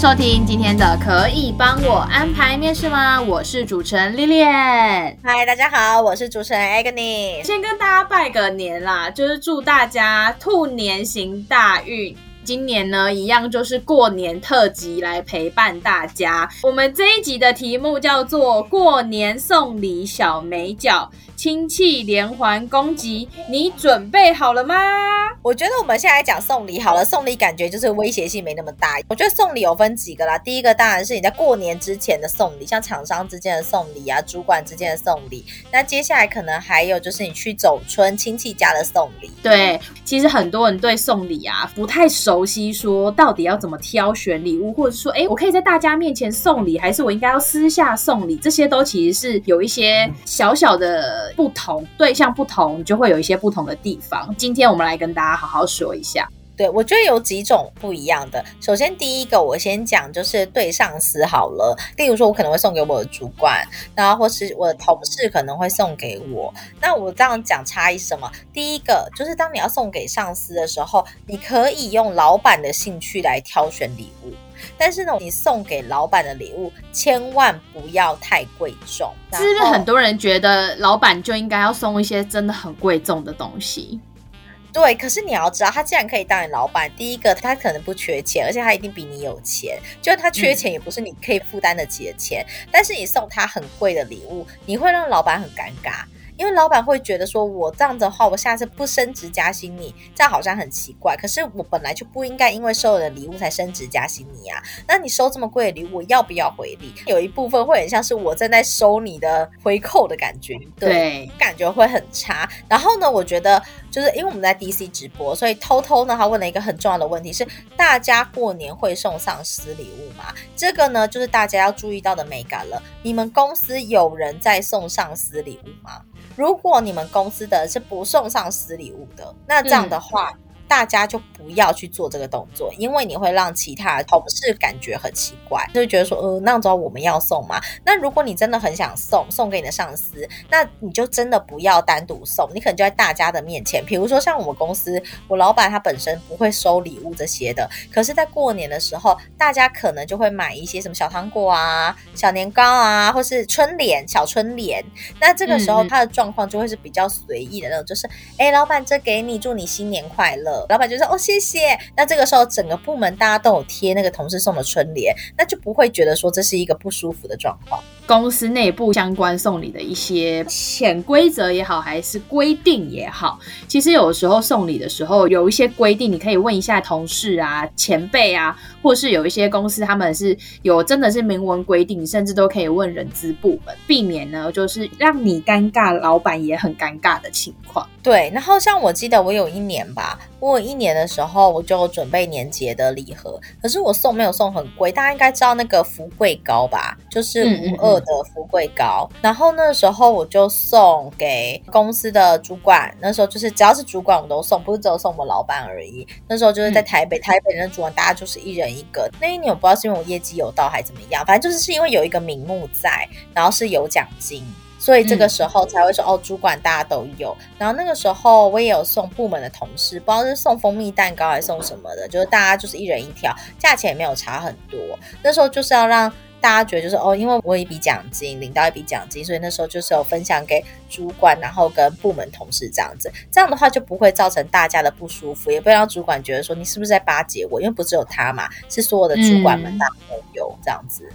收听今天的可以帮我安排面试吗？我是主持人 Lilian。嗨，大家好，我是主持人 Agnes。先跟大家拜个年啦，就是祝大家兔年行大运。今年呢，一样就是过年特辑来陪伴大家。我们这一集的题目叫做“过年送礼小美角”。亲戚连环攻击，你准备好了吗？我觉得我们现在来讲送礼好了，送礼感觉就是威胁性没那么大。我觉得送礼有分几个啦，第一个当然是你在过年之前的送礼，像厂商之间的送礼啊，主管之间的送礼。那接下来可能还有就是你去走村亲戚家的送礼。对，其实很多人对送礼啊不太熟悉，说到底要怎么挑选礼物，或者说，哎，我可以在大家面前送礼，还是我应该要私下送礼？这些都其实是有一些小小的。不同对象不同，就会有一些不同的地方。今天我们来跟大家好好说一下。对，我觉得有几种不一样的。首先，第一个我先讲就是对上司好了。例如说，我可能会送给我的主管，然后或是我的同事可能会送给我。那我这样讲差异什么？第一个就是当你要送给上司的时候，你可以用老板的兴趣来挑选礼物。但是呢，你送给老板的礼物千万不要太贵重。是不是很多人觉得老板就应该要送一些真的很贵重的东西？对，可是你要知道，他既然可以当你老板，第一个他可能不缺钱，而且他一定比你有钱。就他缺钱，也不是你可以负担得起的钱。嗯。但是你送他很贵的礼物，你会让老板很尴尬。因为老板会觉得说，我这样子的话，我下次不升职加薪你，这样好像很奇怪。可是我本来就不应该因为收了礼物才升职加薪你啊。那你收这么贵的礼物，我要不要回礼？有一部分会很像是我正在收你的回扣的感觉，对，对感觉会很差。然后呢，我觉得就是因为我们在 DC 直播，所以偷偷呢，他问了一个很重要的问题是：大家过年会送上司礼物吗？这个呢，就是大家要注意到的美感了。你们公司有人在送上司礼物吗？如果你们公司的是不送上司礼物的，那这样的话。嗯大家就不要去做这个动作，因为你会让其他同事感觉很奇怪，就觉得说，呃，那时候我们要送吗？那如果你真的很想送，送给你的上司，那你就真的不要单独送，你可能就在大家的面前，比如说像我们公司，我老板他本身不会收礼物这些的，可是，在过年的时候，大家可能就会买一些什么小糖果啊、小年糕啊，或是春联、小春联。那这个时候他的状况就会是比较随意的那种，就是，哎，老板，这给你，祝你新年快乐。老板就说：“哦，谢谢。”那这个时候，整个部门大家都有贴那个同事送的春联，那就不会觉得说这是一个不舒服的状况。公司内部相关送礼的一些潜规则也好，还是规定也好，其实有时候送礼的时候有一些规定，你可以问一下同事啊、前辈啊，或是有一些公司他们是有真的是明文规定，甚至都可以问人资部门，避免呢就是让你尴尬，老板也很尴尬的情况。对，然后像我记得我有一年吧，我有一年的时候我就准备年节的礼盒，可是我送没有送很贵，大家应该知道那个福贵糕吧，就是五二。的富贵膏，然后那时候我就送给公司的主管，那时候就是只要是主管我都送，不是只有送我们老板而已。那时候就是在台北，嗯、台北的主管大家就是一人一个。那一年我不知道是因为我业绩有到还怎么样，反正就是是因为有一个名目在，然后是有奖金，所以这个时候才会说、嗯、哦，主管大家都有。然后那个时候我也有送部门的同事，不知道是送蜂蜜蛋糕还是送什么的，就是大家就是一人一条，价钱也没有差很多。那时候就是要让。大家觉得就是哦，因为我有一笔奖金，领到一笔奖金，所以那时候就是有分享给主管，然后跟部门同事这样子。这样的话就不会造成大家的不舒服，也不会让主管觉得说你是不是在巴结我，因为不只有他嘛，是所有的主管们大家都有这样子。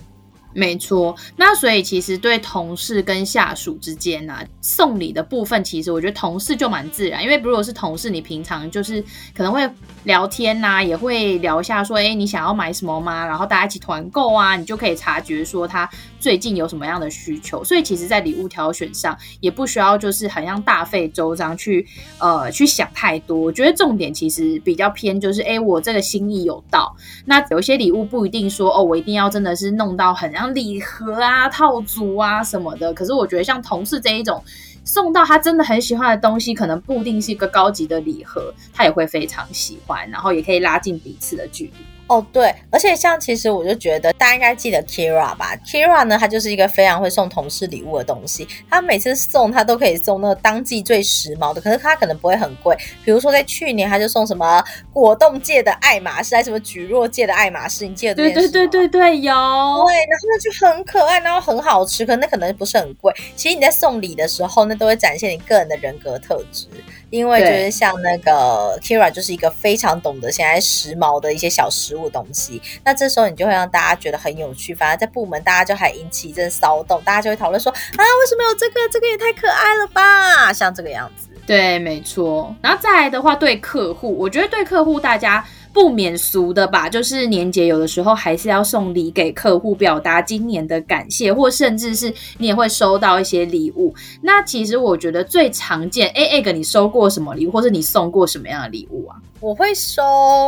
没错，那所以其实对同事跟下属之间呢、啊，送礼的部分，其实我觉得同事就蛮自然，因为如果是同事，你平常就是可能会聊天呐、也会聊一下说，哎，你想要买什么吗？然后大家一起团购啊，你就可以察觉说他最近有什么样的需求。所以其实，在礼物挑选上，也不需要就是很像大费周章去呃去想太多。我觉得重点其实比较偏就是，哎，我这个心意有到。那有些礼物不一定说哦，我一定要真的是弄到很让礼盒啊、套组啊什么的。可是我觉得像同事这一种，送到他真的很喜欢的东西，可能不一定是一个高级的礼盒，他也会非常喜欢，然后也可以拉近彼此的距离。哦，对，而且像其实我就觉得大家应该记得 Kira 吧，Kira 呢，他就是一个非常会送同事礼物的东西。他每次送他都可以送那个当季最时髦的，可是他可能不会很贵。比如说在去年他就送什么果冻界的爱马仕，还是什么橘若界的爱马仕，你记得？对对对对对，有。对，然后那就很可爱，然后很好吃，可是那可能不是很贵。其实你在送礼的时候，那都会展现你个人的人格特质。因为就是像那个 Kira，就是一个非常懂得现在时髦的一些小食物东西。那这时候你就会让大家觉得很有趣，反而在部门大家就还引起一阵骚动，大家就会讨论说啊，为什么有这个？这个也太可爱了吧！像这个样子。对，没错。然后再来的话，对客户，我觉得对客户大家。不免俗的吧，就是年节有的时候还是要送礼给客户，表达今年的感谢，或甚至是你也会收到一些礼物。那其实我觉得最常见，哎，Egg，你收过什么礼物，或是你送过什么样的礼物啊？我会收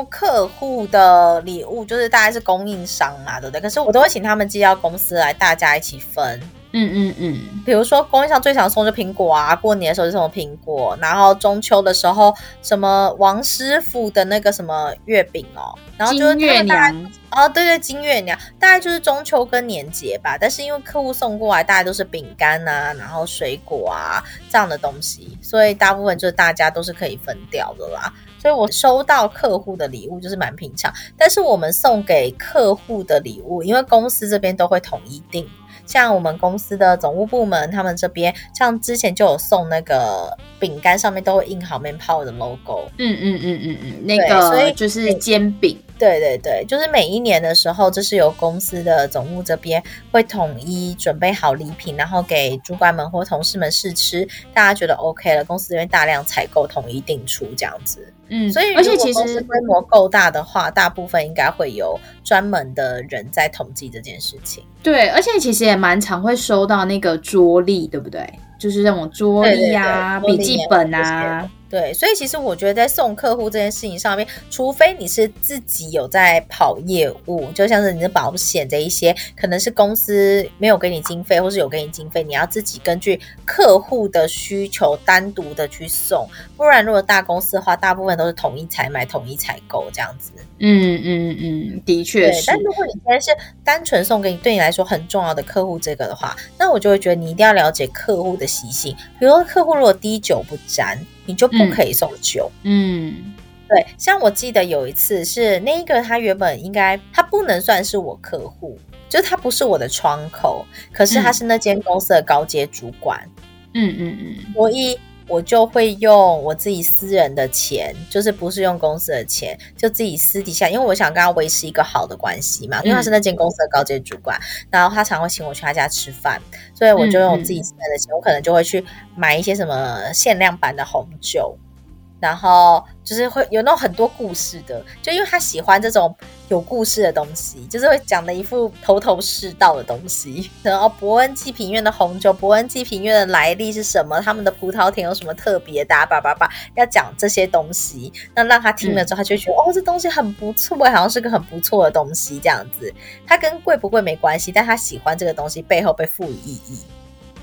客户的礼物，就是大概是供应商嘛，对不对？可是我都会请他们寄到公司来，大家一起分。嗯嗯嗯，比如说供应商最常送就苹果啊，过年的时候就送苹果，然后中秋的时候什么王师傅的那个什么月饼哦，然后就是金月娘哦，对对，金月娘，大概就是中秋跟年节吧。但是因为客户送过来，大概都是饼干啊，然后水果啊这样的东西，所以大部分就是大家都是可以分掉的啦。所以我收到客户的礼物就是蛮平常，但是我们送给客户的礼物，因为公司这边都会统一订。像我们公司的总务部门，他们这边像之前就有送那个饼干，上面都会印好 Manpower 的 logo。嗯嗯嗯嗯嗯，那个所以就是煎饼。对对对，就是每一年的时候，这是由公司的总务这边会统一准备好礼品，然后给主管们或同事们试吃，大家觉得 OK 了，公司这边大量采购，统一订出这样子。嗯，所以而且其实规模够大的话，大部分应该会有专门的人在统计这件事情。对，而且其实也蛮常会收到那个桌历，对不对？就是那种桌历啊、笔记本啊。对，所以其实我觉得在送客户这件事情上面，除非你是自己有在跑业务，就像是你的保险这一些，可能是公司没有给你经费，或是有给你经费，你要自己根据客户的需求单独的去送。不然，如果大公司的话，大部分都是统一采买、统一采购这样子。嗯嗯嗯，的确是。但如果你今天是单纯送给你对你来说很重要的客户这个的话，那我就会觉得你一定要了解客户的习性。比如说，客户如果滴酒不沾。你就不可以送酒。嗯，嗯，对，像我记得有一次是那一个，他原本应该他不能算是我客户，就是他不是我的窗口，可是他是那间公司的高阶主管。嗯嗯嗯，所以我就会用我自己私人的钱，就是不是用公司的钱，就自己私底下，因为我想跟他维持一个好的关系嘛，因为他是那间公司的高级主管，然后他常会请我去他家吃饭，所以我就用我自己私人的钱，我可能就会去买一些什么限量版的红酒。然后就是会有那种很多故事的，就因为他喜欢这种有故事的东西，就是会讲的一副头头是道的东西。然后伯恩济品院的红酒，伯恩济品院的来历是什么？他们的葡萄田有什么特别的？叭叭叭，要讲这些东西，那让他听了之后，他就觉得、嗯、哦，这东西很不错，好像是个很不错的东西这样子。他跟贵不贵没关系，但他喜欢这个东西背后被赋予意义。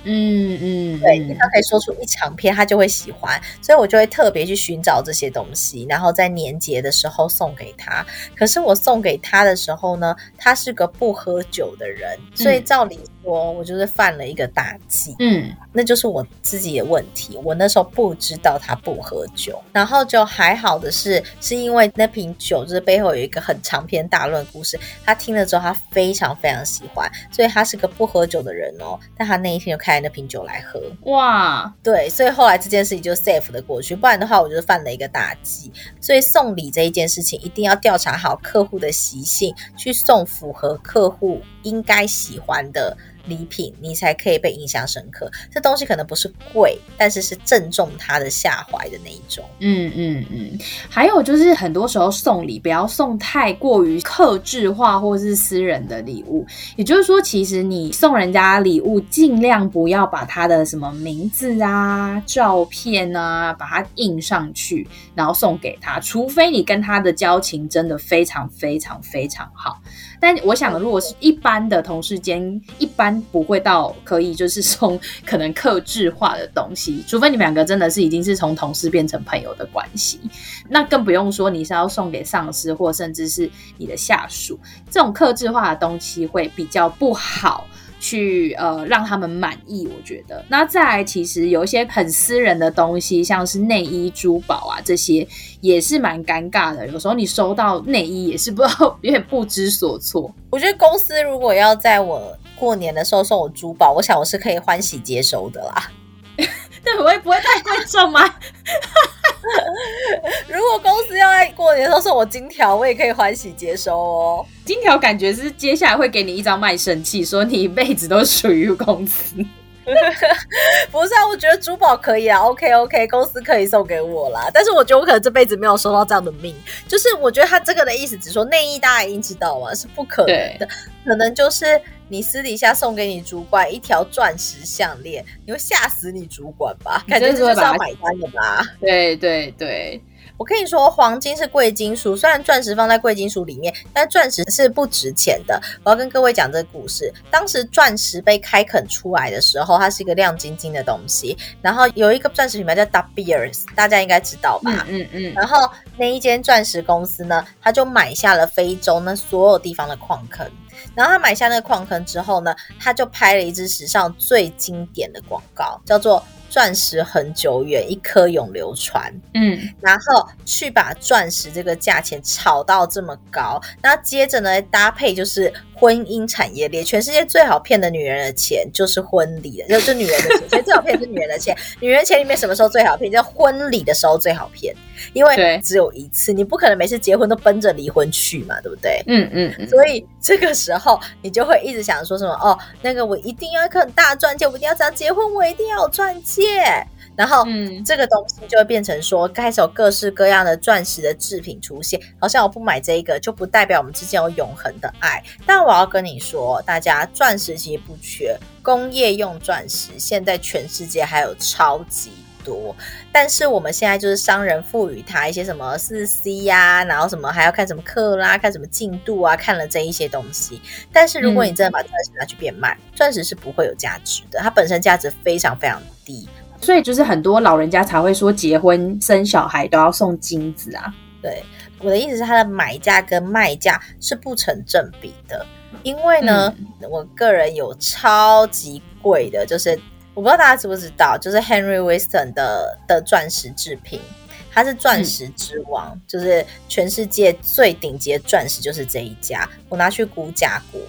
嗯嗯，对，他可以说出一长篇，他就会喜欢，所以我就会特别去寻找这些东西，然后在年节的时候送给他。可是我送给他的时候呢，他是个不喝酒的人，所以照理说，我就是犯了一个大忌。嗯，那就是我自己的问题。我那时候不知道他不喝酒，然后就还好的是，是因为那瓶酒就是背后有一个很长篇大论故事，他听了之后他非常非常喜欢，所以他是个不喝酒的人哦。但他那一天就开。那瓶酒来喝哇，对，所以后来这件事情就 safe 的过去，不然的话，我就是犯了一个大忌。所以送礼这一件事情，一定要调查好客户的习性，去送符合客户应该喜欢的礼品，你才可以被印象深刻。这东西可能不是贵，但是是正中他的下怀的那一种。嗯嗯嗯。还有就是很多时候送礼不要送太过于克制化或是私人的礼物，也就是说，其实你送人家礼物，尽量不要把他的什么名字啊、照片啊，把它印上去，然后送给他，除非你跟他的交情真的非常非常非常好。但我想，如果是一般的同事间，一般不会到可以就是送可能克制化的东西，除非你们两个真的是已经是从同事变成朋友的关系，那更不用说你是要送给上司或甚至是你的下属，这种克制化的东西会比较不好。去呃让他们满意，我觉得。那再来，其实有一些很私人的东西，像是内衣、珠宝啊这些，也是蛮尴尬的。有时候你收到内衣，也是不知道，有点不知所措。我觉得公司如果要在我过年的时候送我珠宝，我想我是可以欢喜接收的啦。对，我也不会太贵重吗？如果公司要在过年的时候送我金条，我也可以欢喜接收哦。金条感觉是接下来会给你一张卖身契，说你一辈子都属于公司。不是啊，我觉得珠宝可以啊，OK OK，公司可以送给我啦。但是我觉得我可能这辈子没有收到这样的命。就是我觉得他这个的意思，只说内衣，大家已经知道嘛，是不可能的。可能就是你私底下送给你主管一条钻石项链，你会吓死你主管吧？感觉这就是要买单的吧？对对对。我跟你说，黄金是贵金属，虽然钻石放在贵金属里面，但钻石是不值钱的。我要跟各位讲这个故事。当时钻石被开垦出来的时候，它是一个亮晶晶的东西。然后有一个钻石品牌叫 De Beers，大家应该知道吧？嗯嗯。嗯，然后那一间钻石公司呢，他就买下了非洲那所有地方的矿坑。然后他买下那个矿坑之后呢，他就拍了一支史上最经典的广告，叫做。钻石很久远，一颗永流传。嗯，然后去把钻石这个价钱炒到这么高，那接着呢，搭配就是。婚姻产业链，全世界最好骗的女人的钱就是婚礼的，就是女人的钱。所以最好骗的是女人的钱，女人钱里面什么时候最好骗？就婚礼的时候最好骗，因为只有一次，你不可能每次结婚都奔着离婚去嘛，对不对？嗯嗯，嗯。所以这个时候你就会一直想说什么？哦，那个我一定要一颗很大钻戒，我一定要这样结婚，我一定要有钻戒。然后，嗯，这个东西就会变成说，开始有各式各样的钻石的制品出现。好像我不买这一个，就不代表我们之间有永恒的爱。但我要跟你说，大家钻石其实不缺，工业用钻石现在全世界还有超级多。但是我们现在就是商人赋予它一些什么四 C 呀，然后什么还要看什么克拉，看什么进度啊，看了这一些东西。但是如果你真的把钻石拿去变卖，钻石是不会有价值的，它本身价值非常非常低。所以就是很多老人家才会说，结婚生小孩都要送金子啊。对，我的意思是，它的买价跟卖价是不成正比的。因为呢，嗯、我个人有超级贵的，就是我不知道大家知不知道，就是 Henry Winston 的的钻石制品，它是钻石之王，嗯、就是全世界最顶级的钻石就是这一家。我拿去估价过，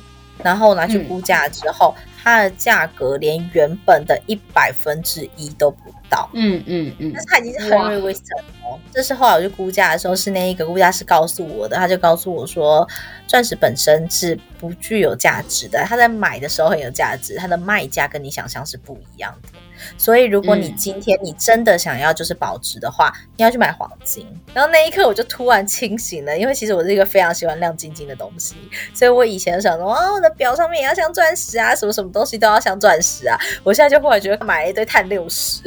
然后拿去估价之后。嗯它的价格连原本的一百分之一都不到，嗯嗯嗯，但是它已经是 Henry Winston 哦。这是后来我去估价的时候，是那一个估价师告诉我的，他就告诉我说，钻石本身是不具有价值的，他在买的时候很有价值，它的卖价跟你想象是不一样的。所以，如果你今天你真的想要就是保值的话，嗯、你要去买黄金。然后那一刻我就突然清醒了，因为其实我是一个非常喜欢亮晶晶的东西，所以我以前想说，哦，我的表上面也要像钻石啊，什么什么东西都要像钻石啊。我现在就忽然觉得买了一堆碳六十，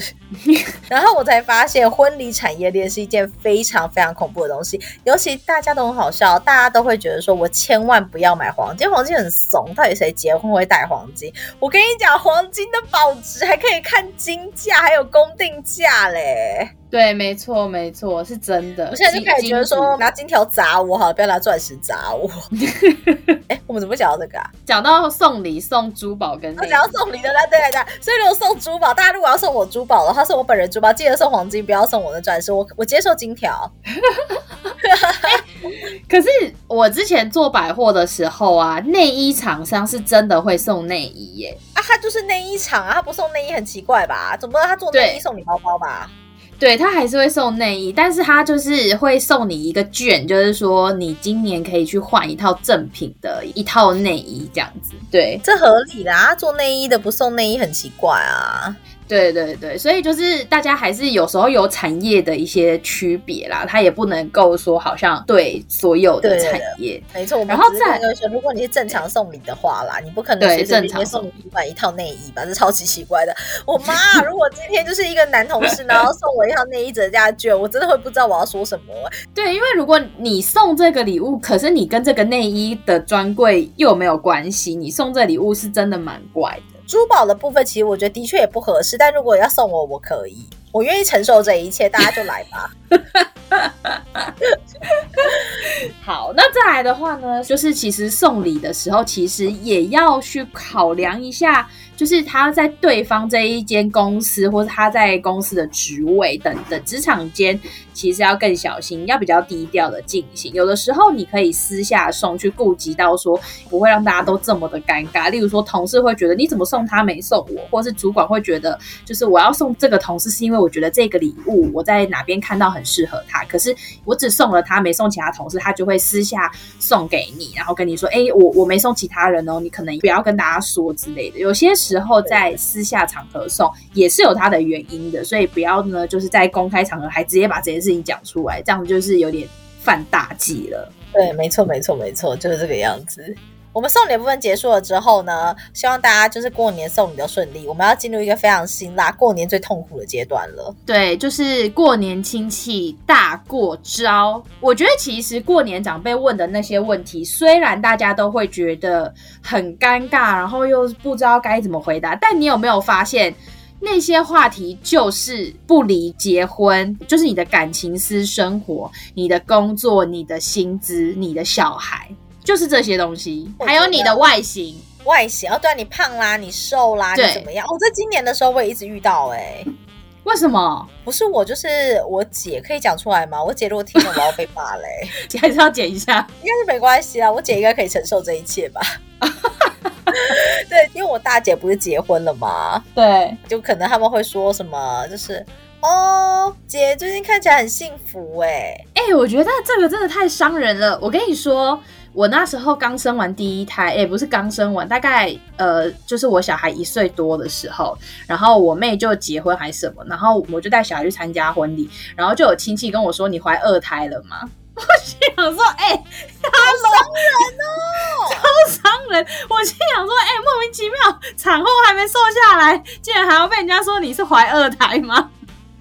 然后我才发现婚礼产业链是一件非常非常恐怖的东西。尤其大家都很好笑，大家都会觉得说我千万不要买黄金，黄金很怂，到底谁结婚会戴黄金？我跟你讲，黄金的保值还可以看。金价还有公定价嘞，对，没错，没错，是真的。我现在就开始觉得说，拿金条砸我好，不要拿钻石砸我。哎，我们怎么讲到这个啊？讲到送礼送珠宝跟讲到送礼的啦，对对对。所以如果送珠宝，大家如果要送我珠宝的话，送我本人珠宝，记得送黄金，不要送我的钻石。我我接受金条。可是我之前做百货的时候啊，内衣厂商是真的会送内衣耶。啊，他就是内衣厂啊，他不送内衣很奇怪吧？总不能他做内衣送你包包吧？对，他还是会送内衣，但是他就是会送你一个券，就是说你今年可以去换一套正品的一套内衣这样子。对，这合理的啊，做内衣的不送内衣很奇怪啊。对对对，所以就是大家还是有时候有产业的一些区别啦，它也不能够说好像对所有的产业，没错。然后再说，如果你是正常送礼的话啦，你不可能随随便便送你一套内衣吧？这超级奇怪的。我妈，如果今天就是一个男同事，然后送我一套内衣折价券，我真的会不知道我要说什么。对，因为如果你送这个礼物，可是你跟这个内衣的专柜又没有关系，你送这礼物是真的蛮怪的。珠宝的部分，其实我觉得的确也不合适，但如果要送我，我可以，我愿意承受这一切，大家就来吧。好，那再来的话呢，就是其实送礼的时候，其实也要去考量一下。就是他在对方这一间公司，或者他在公司的职位等等，职场间其实要更小心，要比较低调的进行。有的时候你可以私下送，去顾及到说不会让大家都这么的尴尬。例如说，同事会觉得你怎么送他没送我，或是主管会觉得就是我要送这个同事是因为我觉得这个礼物我在哪边看到很适合他，可是我只送了他没送其他同事，他就会私下送给你，然后跟你说，哎，我我没送其他人哦，你可能不要跟大家说之类的。有些时。时候在私下场合送也是有它的原因的，所以不要呢，就是在公开场合还直接把这件事情讲出来，这样就是有点犯大忌了。对，没错，没错，没错，就是这个样子。我们送礼部分结束了之后呢，希望大家就是过年送礼都顺利。我们要进入一个非常辛辣、过年最痛苦的阶段了。对，就是过年亲戚大过招。我觉得其实过年长辈问的那些问题，虽然大家都会觉得很尴尬，然后又不知道该怎么回答，但你有没有发现，那些话题就是不离结婚，就是你的感情、私生活、你的工作、你的薪资、你的小孩。就是这些东西，还有你的外形，外形哦，对啊，你胖啦，你瘦啦，你怎么样？我在今年的时候我也一直遇到，哎，为什么？不是我，就是我姐，可以讲出来吗？我姐如果听了，我要被骂嘞，你还是要剪一下，应该是没关系啊，我姐应该可以承受这一切吧？对，因为我大姐不是结婚了吗？对，就可能他们会说什么，就是哦，姐最近看起来很幸福，哎，哎，我觉得这个真的太伤人了，我跟你说。我那时候刚生完第一胎，也、欸、不是刚生完，大概呃，就是我小孩一岁多的时候，然后我妹就结婚还是什么，然后我就带小孩去参加婚礼，然后就有亲戚跟我说：“你怀二胎了吗？” 我心想说：“哎、欸，好伤人哦，超伤人！”我心想说：“哎、欸，莫名其妙，产后还没瘦下来，竟然还要被人家说你是怀二胎吗？”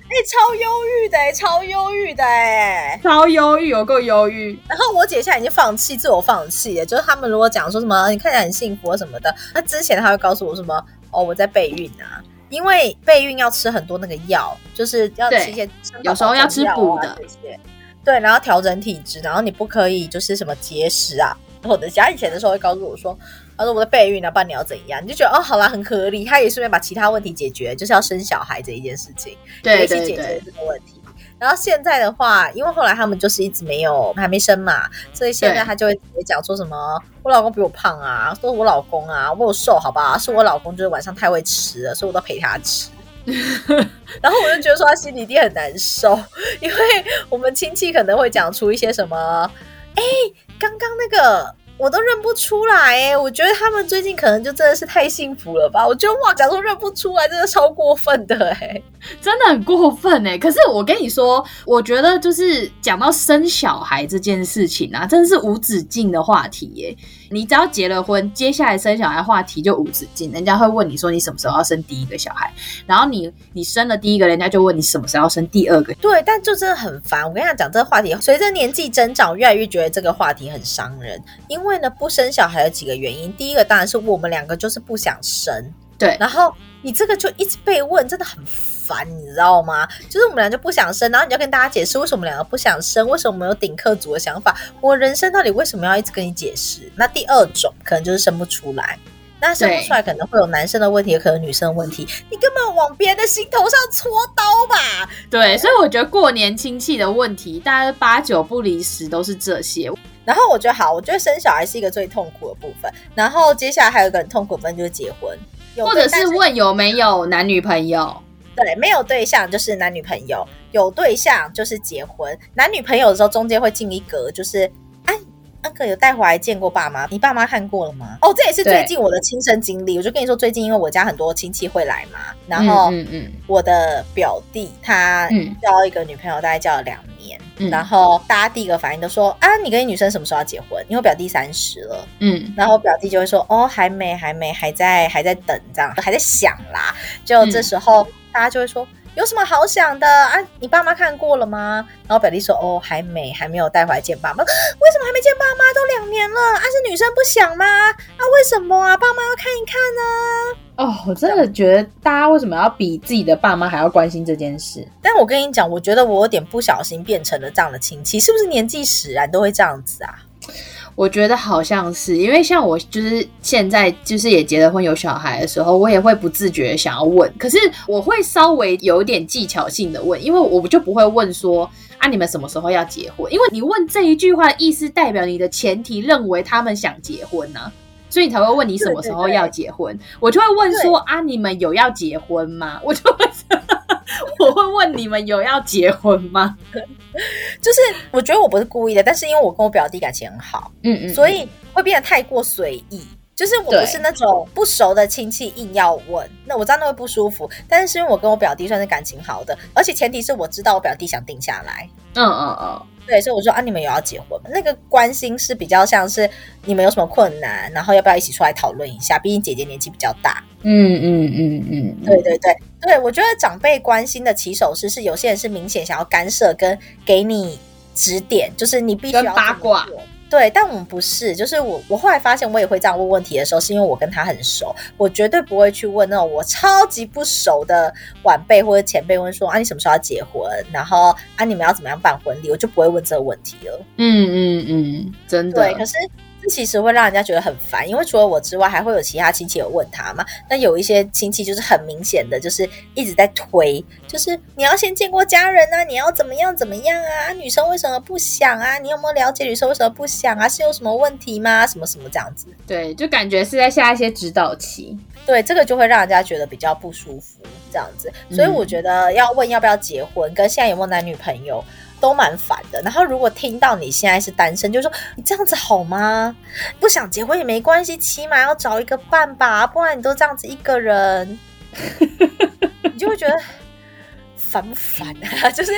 哎、欸，超忧郁的，超忧郁的，哎，超忧郁，有够忧郁。然后我姐现在已经放弃，自我放弃了。就是他们如果讲说什么，你看起来很幸福什么的，那之前他会告诉我什么，哦，我在备孕啊，因为备孕要吃很多那个药，就是要吃一些，有时候要吃补的这些，对，然后调整体质，然后你不可以就是什么节食啊。我的家以前的时候会告诉我说。他说我的备孕呢，半年要怎样？你就觉得哦，好啦，很合理。他也顺便把其他问题解决，就是要生小孩这一件事情，对，一起解决这个问题。然后现在的话，因为后来他们就是一直没有还没生嘛，所以现在他就会直接讲说什么我老公比我胖啊，说我老公啊，我有瘦好吧？是我老公就是晚上太会吃了，所以我都陪他吃。然后我就觉得说他心里一定很难受，因为我们亲戚可能会讲出一些什么，哎，刚刚那个。我都认不出来哎，我觉得他们最近可能就真的是太幸福了吧？我觉得哇，假如认不出来，真的超过分的哎，真的很过分哎。可是我跟你说，我觉得就是讲到生小孩这件事情啊，真的是无止境的话题耶。你只要结了婚，接下来生小孩话题就无止境，人家会问你说你什么时候要生第一个小孩，然后你你生了第一个，人家就问你什么时候要生第二个。对，但就真的很烦。我跟你讲，这个话题，随着年纪增长，越来越觉得这个话题很伤人。因为呢，不生小孩有几个原因，第一个当然是我们两个就是不想生。对，然后你这个就一直被问，真的很烦，你知道吗？就是我们俩就不想生，然后你要跟大家解释为什么我们两个不想生，为什么我们有顶客族的想法。我人生到底为什么要一直跟你解释？那第二种可能就是生不出来，那生不出来可能会有男生的问题，也可能女生的问题。你根本往别人的心头上戳刀吧？对，所以我觉得过年亲戚的问题，大概八九不离十都是这些。然后我觉得好，我觉得生小孩是一个最痛苦的部分，然后接下来还有一个很痛苦的部分就是结婚。或者是问有没有男女朋友？对，没有对象就是男女朋友，有对象就是结婚。男女朋友的时候中间会进一格，就是哎。那个有带回来见过爸妈？你爸妈看过了吗？哦，这也是最近我的亲身经历。我就跟你说，最近因为我家很多亲戚会来嘛，然后嗯嗯，我的表弟他交一个女朋友，大概交了两年，嗯、然后大家第一个反应都说啊，你跟你女生什么时候要结婚？因为我表弟三十了，嗯，然后我表弟就会说哦，还没，还没，还在，还在等，这样还在想啦。就这时候、嗯、大家就会说。有什么好想的啊？你爸妈看过了吗？然后表弟说：“哦，还没，还没有带回来见爸妈。为什么还没见爸妈？都两年了，啊，是女生不想吗？啊，为什么啊？爸妈要看一看呢？”哦，我真的觉得大家为什么要比自己的爸妈还要关心这件事？但我跟你讲，我觉得我有点不小心变成了这样的亲戚，是不是年纪使然都会这样子啊？我觉得好像是，因为像我就是现在就是也结了婚有小孩的时候，我也会不自觉想要问，可是我会稍微有点技巧性的问，因为我就不会问说啊，你们什么时候要结婚？因为你问这一句话的意思代表你的前提认为他们想结婚呢、啊，所以你才会问你什么时候要结婚。对对对，我就会问说啊，你们有要结婚吗？我就会。我会问你们有要结婚吗？就是我觉得我不是故意的，但是因为我跟我表弟感情很好，嗯嗯，所以会变得太过随意。就是我不是那种不熟的亲戚硬要问，那我知道那会不舒服。但是因为我跟我表弟算是感情好的，而且前提是我知道我表弟想定下来。嗯嗯嗯，对，所以我说啊，你们有要结婚吗？那个关心是比较像是你们有什么困难，然后要不要一起出来讨论一下？毕竟姐姐年纪比较大。嗯嗯嗯嗯，对对对对，我觉得长辈关心的起手式是有些人是明显想要干涉跟给你指点，就是你必须要八卦。对，但我们不是，就是我，我后来发现我也会这样问问题的时候，是因为我跟他很熟，我绝对不会去问那种我超级不熟的晚辈或者前辈问说啊，你什么时候要结婚？然后啊，你们要怎么样办婚礼？我就不会问这个问题了。嗯嗯嗯，真的。对，可是。这其实会让人家觉得很烦，因为除了我之外，还会有其他亲戚有问他嘛。那有一些亲戚就是很明显的，就是一直在推，就是你要先见过家人啊，你要怎么样怎么样啊？女生为什么不想啊？你有没有了解女生为什么不想啊？是有什么问题吗？什么什么这样子？对，就感觉是在下一些指导棋。对，这个就会让人家觉得比较不舒服，这样子。所以我觉得要问要不要结婚，跟现在有没有男女朋友。都蛮烦的，然后如果听到你现在是单身，就说你这样子好吗？不想结婚也没关系，起码要找一个伴吧，不然你都这样子一个人，你就会觉得烦不烦啊？就是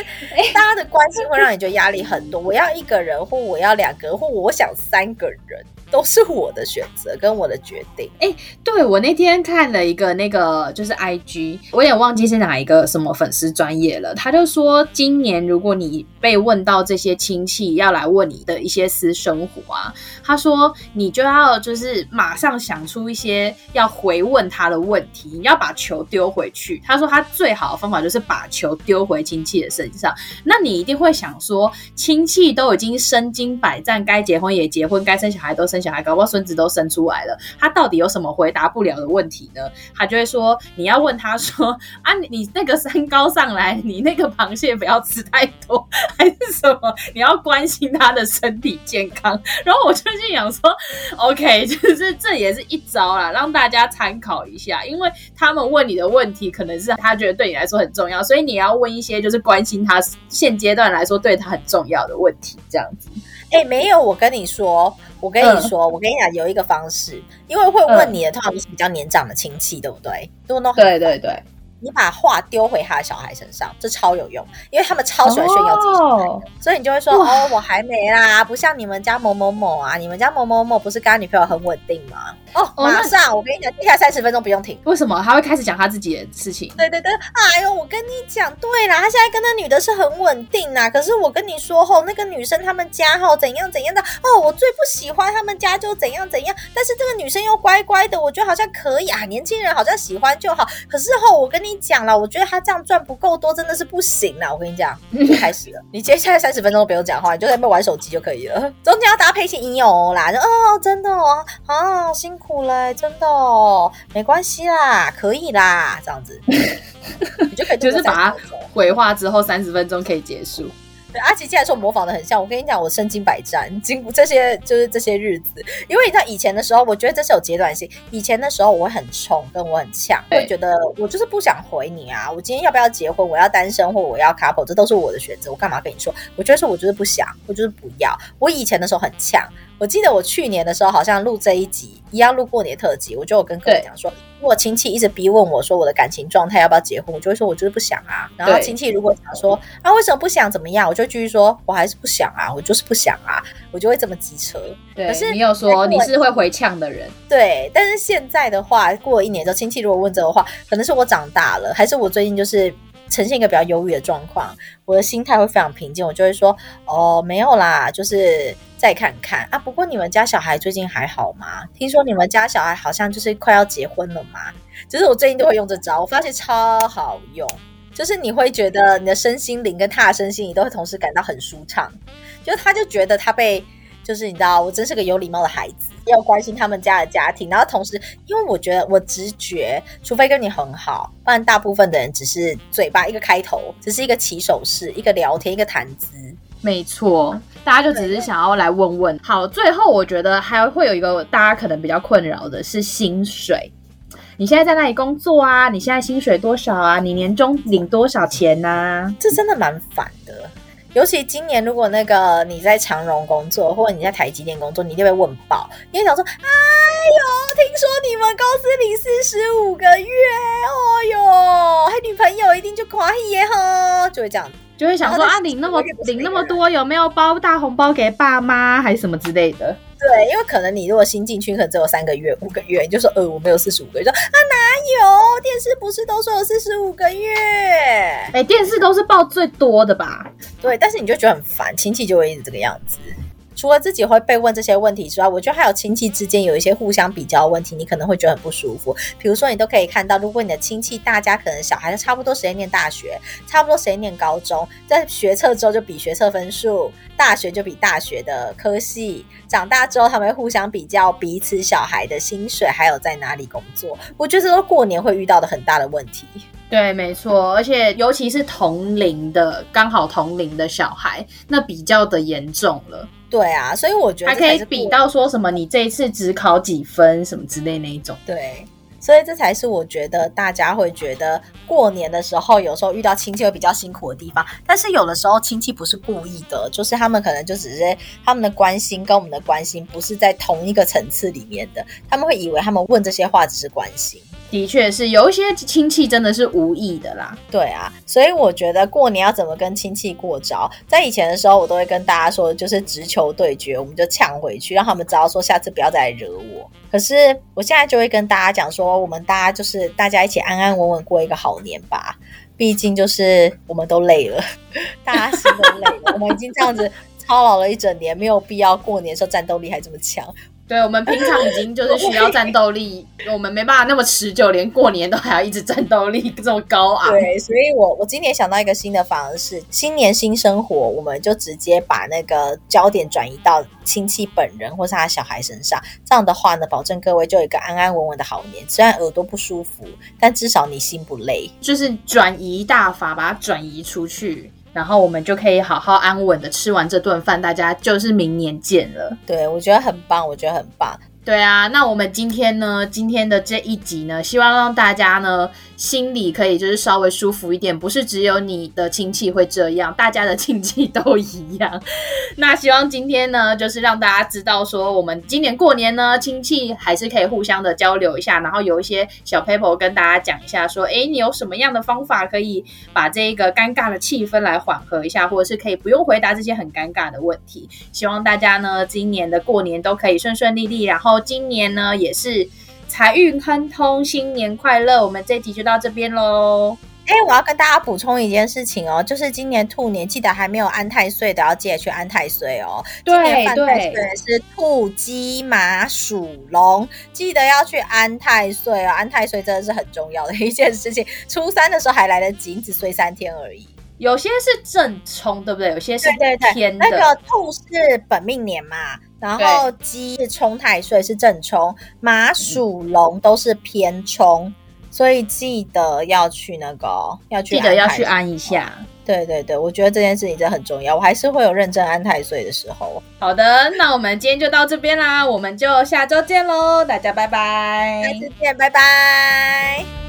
大家的关系会让你觉得压力很多。我要一个人，或我要两个人，或我想三个人。都是我的选择跟我的决定。哎、对，我那天看了一个那个就是 IG，我也忘记是哪一个什么粉丝专业了。他就说，今年如果你被问到这些亲戚要来问你的一些私生活啊，他说你就要就是马上想出一些要回问他的问题，你要把球丢回去。他说他最好的方法就是把球丢回亲戚的身上。那你一定会想说，亲戚都已经身经百战，该结婚也结婚，该生小孩都生。小孩搞不好孙子都生出来了，他到底有什么回答不了的问题呢？他就会说，你要问他说 啊，你那个三高上来，你那个螃蟹不要吃太多，还是什么？你要关心他的身体健康。然后我就心想说，OK，就是这也是一招啦，让大家参考一下，因为他们问你的问题，可能是他觉得对你来说很重要，所以你要问一些就是关心他现阶段来说对他很重要的问题，这样子。哎、欸，没有，我跟你说，我跟你说，嗯、我跟你讲，有一个方式，因为会问你的通常都是比较年长的亲戚，对不对？都弄对对对。你把话丢回他的小孩身上，这超有用，因为他们超喜欢炫耀自己小孩的，oh. 所以你就会说：“哦，我还没啦，不像你们家某某某啊，你们家某某某不是跟他女朋友很稳定吗？”哦，马上，我跟你讲，接下来三十分钟不用停。为什么他会开始讲他自己的事情？对 对对，哎呦，我跟你讲，对啦，他现在跟那女的是很稳定啦，可是我跟你说吼，那个女生他们家吼怎样怎样的哦，我最不喜欢他们家就怎样怎样，但是这个女生又乖乖的，我觉得好像可以啊，年轻人好像喜欢就好。可是吼，我跟你讲了，我觉得。他这样赚不够多，真的是不行啦！我跟你讲，就开始了。你接下来三十分钟都不用讲话，你就在那边玩手机就可以了。中间要搭配一些音乐啦，就哦，真的哦，啊，辛苦了，真的哦，没关系啦，可以啦，这样子，你就可以就是把它回话之后三十分钟可以结束。对，阿奇既然说模仿的很像，我跟你讲，我身经百战，经过这些就是这些日子，因为你知道以前的时候，我觉得这是有阶段性。以前的时候我会很冲，跟我很呛，会觉得我就是不想回你啊。我今天要不要结婚？我要单身或我要 couple，这都是我的选择。我干嘛跟你说？我觉得说，我就是不想，我就是不要。我以前的时候很呛。我记得我去年的时候好像录这一集一样录过年特辑，我就有跟各位讲说，如果亲戚一直逼问我说我的感情状态要不要结婚，我就会说我就是不想啊。然后亲戚如果讲说啊为什么不想怎么样，我就继续说我还是不想啊，我就是不想啊，我就会这么急车。对，可是你有说你是会回呛的人，对。但是现在的话，过了一年之后，亲戚如果问这个话，可能是我长大了，还是我最近就是。呈现一个比较忧郁的状况，我的心态会非常平静，我就会说哦，没有啦，就是再看看啊。不过你们家小孩最近还好吗？听说你们家小孩好像就是快要结婚了嘛。就是我最近都会用这招，我发现超好用，就是你会觉得你的身心灵跟他的身心灵都会同时感到很舒畅，就他就觉得他被。就是你知道，我真是个有礼貌的孩子，要关心他们家的家庭，然后同时，因为我觉得我直觉，除非跟你很好，不然大部分的人只是嘴巴一个开头，只是一个起手式，一个聊天，一个谈资。没错，大家就只是想要来问问。好，最后我觉得还会有一个大家可能比较困扰的是薪水。你现在在哪里工作啊？你现在薪水多少啊？你年终领多少钱啊？这真的蛮烦的。尤其今年，如果那个你在长荣工作，或者你在台积电工作，你就会问爆，你会想说：“哎呦，听说你们公司领四十五个月，哦呦，还女朋友一定就夸耶哈，就会这样，就会想说啊，领那么领那么多，有没有包大红包给爸妈，还是什么之类的？”对，因为可能你如果新进去，可能只有三个月、五个月，你就说呃，我没有四十五个月，说啊哪有？电视不是都说有四十五个月？哎，电视都是报最多的吧？对，但是你就觉得很烦，亲戚就会一直这个样子。除了自己会被问这些问题之外，我觉得还有亲戚之间有一些互相比较的问题，你可能会觉得很不舒服。比如说，你都可以看到，如果你的亲戚大家可能小孩差不多时间念大学，差不多时间念高中，在学测之后就比学测分数，大学就比大学的科系，长大之后他们会互相比较彼此小孩的薪水，还有在哪里工作。我觉得这都过年会遇到的很大的问题。对，没错，而且尤其是同龄的，刚好同龄的小孩，那比较的严重了。对啊，所以我觉得还可以比到说什么，你这一次只考几分什么之类那一种。对，所以这才是我觉得大家会觉得过年的时候，有时候遇到亲戚会比较辛苦的地方。但是有的时候亲戚不是故意的，就是他们可能就只是他们的关心跟我们的关心不是在同一个层次里面的，他们会以为他们问这些话只是关心。的确是有一些亲戚真的是无意的啦，对啊，所以我觉得过年要怎么跟亲戚过招，在以前的时候，我都会跟大家说，就是直球对决，我们就呛回去，让他们知道说下次不要再来惹我。可是我现在就会跟大家讲说，我们大家就是大家一起安安稳稳过一个好年吧，毕竟就是我们都累了，大家心都累了，我们已经这样子操劳了一整年，没有必要过年的时候战斗力还这么强。对，我们平常已经就是需要战斗力，我们没办法那么持久，连过年都还要一直战斗力这么高昂。对，所以我我今年想到一个新的方式，新年新生活，我们就直接把那个焦点转移到亲戚本人或是他小孩身上。这样的话呢，保证各位就有一个安安稳稳的好年。虽然耳朵不舒服，但至少你心不累。就是转移大法，把它转移出去。然后我们就可以好好安稳的吃完这顿饭，大家就是明年见了。对，我觉得很棒，我觉得很棒。对啊，那我们今天呢，今天的这一集呢，希望让大家呢。心里可以就是稍微舒服一点，不是只有你的亲戚会这样，大家的亲戚都一样。那希望今天呢，就是让大家知道说，我们今年过年呢，亲戚还是可以互相的交流一下，然后有一些小 paper 跟大家讲一下，说，哎，你有什么样的方法可以把这个尴尬的气氛来缓和一下，或者是可以不用回答这些很尴尬的问题。希望大家呢，今年的过年都可以顺顺利利，然后今年呢，也是。财运亨通，新年快乐！我们这集就到这边喽。哎，我要跟大家补充一件事情哦，就是今年兔年，记得还没有安太岁的，要记得去安太岁哦。对今年犯太岁是兔、鸡、马、鼠、龙，记得要去安太岁哦。安太岁真的是很重要的一件事情。初三的时候还来得及，只睡三天而已。有些是正冲，对不对？有些是天的。对对对，那个兔是本命年嘛。然后鸡是冲太岁是正冲，马属龙都是偏冲，所以记得要去那个要去，记得要去安一下。对对对，我觉得这件事情真的很重要，我还是会有认真安太岁的时候。好的，那我们今天就到这边啦，我们就下周见喽，大家拜拜，下次见，拜拜。